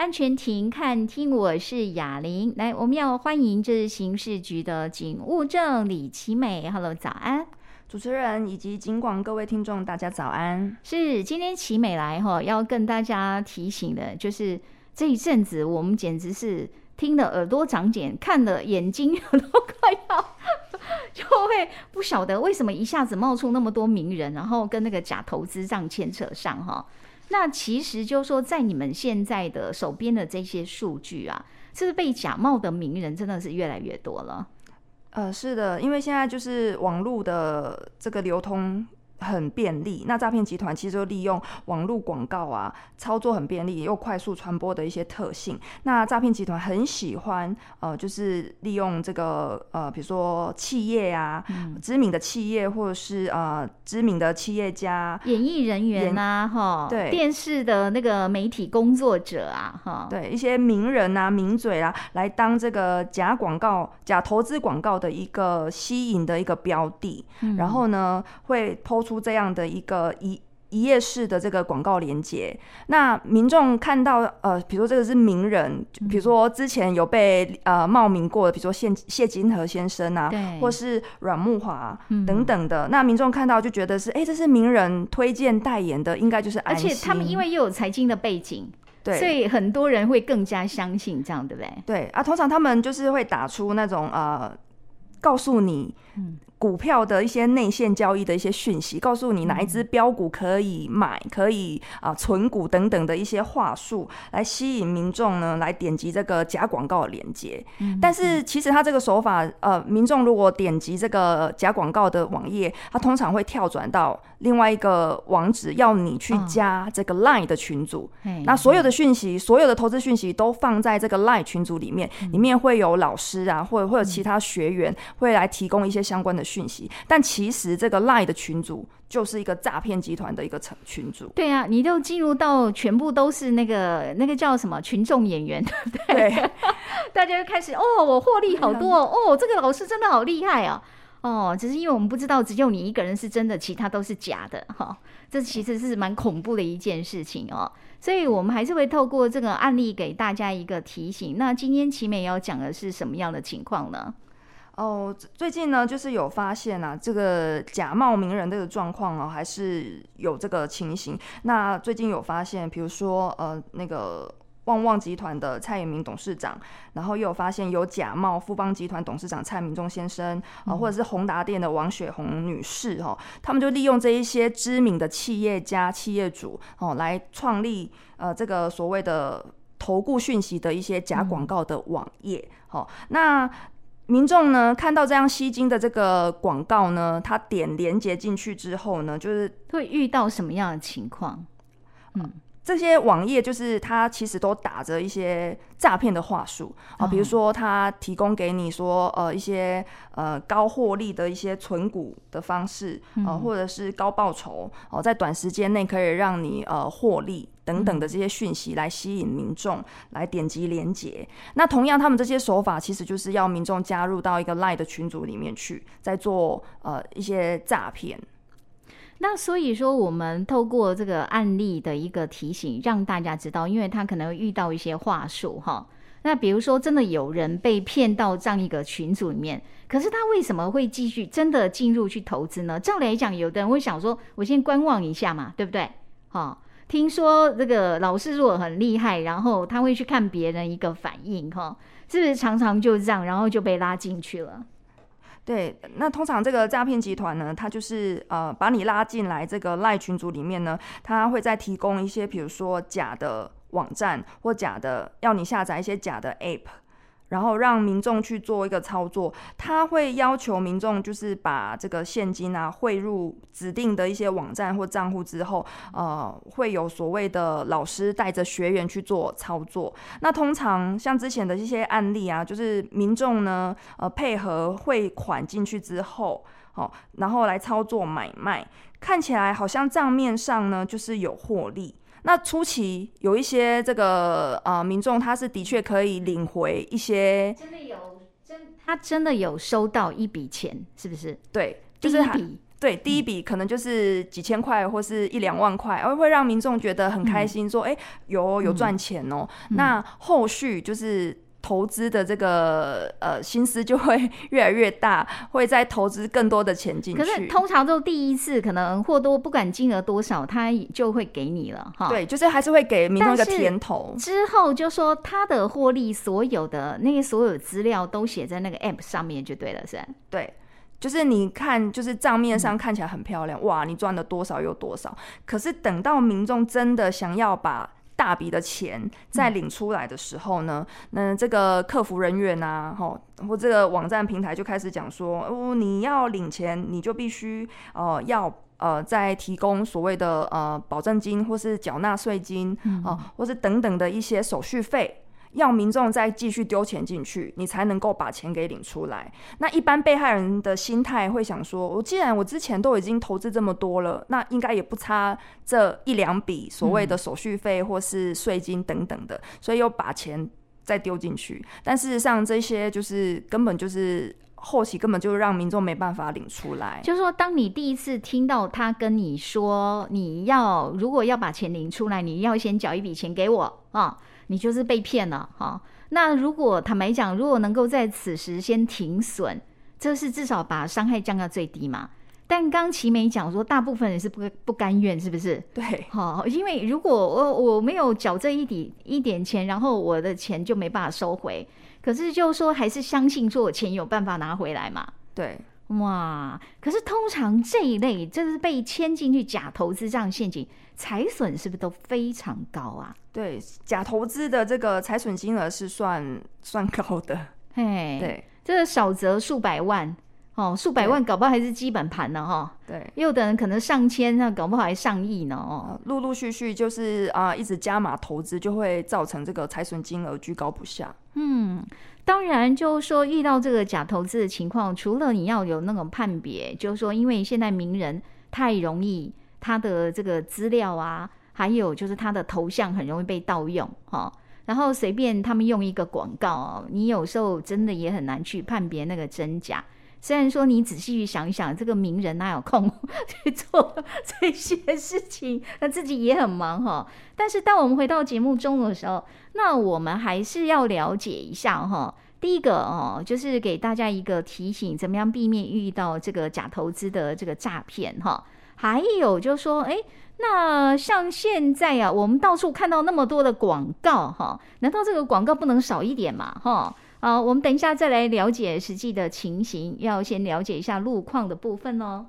安全亭看听，我是雅玲。来，我们要欢迎这是刑事局的警务正李奇美。Hello，早安，主持人以及警广各位听众，大家早安。是今天奇美来哈，要跟大家提醒的，就是这一阵子我们简直是听的耳朵长茧，看的眼睛都快要 就会不晓得为什么一下子冒出那么多名人，然后跟那个假投资这样牵扯上哈。那其实就是说，在你们现在的手边的这些数据啊，是不是被假冒的名人真的是越来越多了？呃，是的，因为现在就是网络的这个流通。很便利，那诈骗集团其实就利用网络广告啊，操作很便利又快速传播的一些特性。那诈骗集团很喜欢呃，就是利用这个呃，比如说企业啊，嗯、知名的企业或者是呃知名的企业家、演艺人员啊，哈，对，电视的那个媒体工作者啊，哈，对，一些名人啊、名嘴啊，来当这个假广告、假投资广告的一个吸引的一个标的，嗯、然后呢，会出这样的一个一一页式的这个广告连接，那民众看到呃，比如说这个是名人，比如说之前有被呃冒名过的，比如说谢谢金河先生啊，对或是阮慕华等等的，嗯、那民众看到就觉得是，哎、欸，这是名人推荐代言的，应该就是安心。而且他们因为又有财经的背景，对，所以很多人会更加相信这样，对不对？对啊，通常他们就是会打出那种呃，告诉你，嗯。股票的一些内线交易的一些讯息，告诉你哪一支标股可以买，可以啊存股等等的一些话术，来吸引民众呢来点击这个假广告的链接。嗯、但是其实他这个手法，呃，民众如果点击这个假广告的网页，他通常会跳转到另外一个网址，要你去加这个 Line 的群组。嗯、那所有的讯息，所有的投资讯息都放在这个 Line 群组里面，嗯、里面会有老师啊，或者会有其他学员会来提供一些相关的。讯息，但其实这个 LINE 的群组就是一个诈骗集团的一个群群组。对啊，你就进入到全部都是那个那个叫什么群众演员，对不对？对 大家就开始哦，我获利好多哦，这个老师真的好厉害啊！哦，只是因为我们不知道，只有你一个人是真的，其他都是假的哈、哦。这其实是蛮恐怖的一件事情哦。所以我们还是会透过这个案例给大家一个提醒。那今天奇美要讲的是什么样的情况呢？哦，最近呢，就是有发现啊，这个假冒名人这个状况哦，还是有这个情形。那最近有发现，比如说呃，那个旺旺集团的蔡衍明董事长，然后又有发现有假冒富邦集团董事长蔡明忠先生啊，呃，或者是宏达店的王雪红女士哦，他们就利用这一些知名的企业家、企业主哦，来创立呃这个所谓的投顾讯息的一些假广告的网页。好，嗯，那。民众呢，看到这样吸金的这个广告呢，他点连接进去之后呢，就是会遇到什么样的情况？嗯，这些网页就是它其实都打着一些诈骗的话术啊，比如说他提供给你说呃一些呃高获利的一些存股的方式啊，或者是高报酬哦，在短时间内可以让你呃获利。等等的这些讯息来吸引民众来点击连接，那同样他们这些手法其实就是要民众加入到一个 LINE 的群组里面去，在做呃一些诈骗。那所以说，我们透过这个案例的一个提醒，让大家知道，因为他可能会遇到一些话术哈。那比如说，真的有人被骗到这样一个群组里面，可是他为什么会继续真的进入去投资呢？照理来讲，有的人会想说，我先观望一下嘛，对不对？哈。听说这个老师如果很厉害，然后他会去看别人一个反应，哈，是不是常常就这样，然后就被拉进去了？对，那通常这个诈骗集团呢，他就是呃把你拉进来这个赖群组里面呢，他会再提供一些，比如说假的网站或假的要你下载一些假的 app。然后让民众去做一个操作，他会要求民众就是把这个现金啊汇入指定的一些网站或账户之后，呃，会有所谓的老师带着学员去做操作。那通常像之前的一些案例啊，就是民众呢，呃，配合汇款进去之后，哦，然后来操作买卖，看起来好像账面上呢就是有获利。那初期有一些这个呃民众，他是的确可以领回一些，真的有真他真的有收到一笔钱，是不是？对，就是对，第一笔可能就是几千块或是一两万块，而会让民众觉得很开心，说：“哎、嗯，有有赚钱哦。嗯”那后续就是。投资的这个呃心思就会越来越大，会再投资更多的钱进去。可是通常都第一次可能或多不管金额多少，他就会给你了哈。对，就是还是会给民众一个甜头。之后就说他的获利，所有的那些所有资料都写在那个 app 上面就对了，是吧？对，就是你看，就是账面上看起来很漂亮，嗯、哇，你赚了多少又多少。可是等到民众真的想要把大笔的钱在领出来的时候呢，那、嗯、这个客服人员啊，吼，或这个网站平台就开始讲说，哦，你要领钱，你就必须呃要呃再提供所谓的呃保证金，或是缴纳税金哦、嗯呃，或是等等的一些手续费。要民众再继续丢钱进去，你才能够把钱给领出来。那一般被害人的心态会想说：我既然我之前都已经投资这么多了，那应该也不差这一两笔所谓的手续费或是税金等等的，所以又把钱再丢进去。但事实上，这些就是根本就是后期根本就让民众没办法领出来。就是说，当你第一次听到他跟你说，你要如果要把钱领出来，你要先缴一笔钱给我啊。你就是被骗了哈。那如果坦白讲，如果能够在此时先停损，这是至少把伤害降到最低嘛。但刚齐美讲说，大部分人是不不甘愿，是不是？对，好，因为如果我我没有缴这一笔一点钱，然后我的钱就没办法收回。可是就说还是相信说我钱有办法拿回来嘛。对，哇，可是通常这一类就是被牵进去假投资这样陷阱。财损是不是都非常高啊？对，假投资的这个财损金额是算算高的。嘿，对，这个少则数百万哦，数百万搞不好还是基本盘呢哈。对，有的人可能上千，那搞不好还上亿呢哦。陆陆续续就是啊，一直加码投资，就会造成这个财损金额居高不下。嗯，当然就是说遇到这个假投资的情况，除了你要有那种判别，就是说因为现在名人太容易。他的这个资料啊，还有就是他的头像很容易被盗用哈，然后随便他们用一个广告哦，你有时候真的也很难去判别那个真假。虽然说你仔细去想一想，这个名人哪有空 去做这些事情，他自己也很忙哈。但是当我们回到节目中的时候，那我们还是要了解一下哈。第一个哦，就是给大家一个提醒，怎么样避免遇到这个假投资的这个诈骗哈。还有就是说，哎，那像现在啊，我们到处看到那么多的广告，哈，难道这个广告不能少一点嘛？哈，啊，我们等一下再来了解实际的情形，要先了解一下路况的部分哦。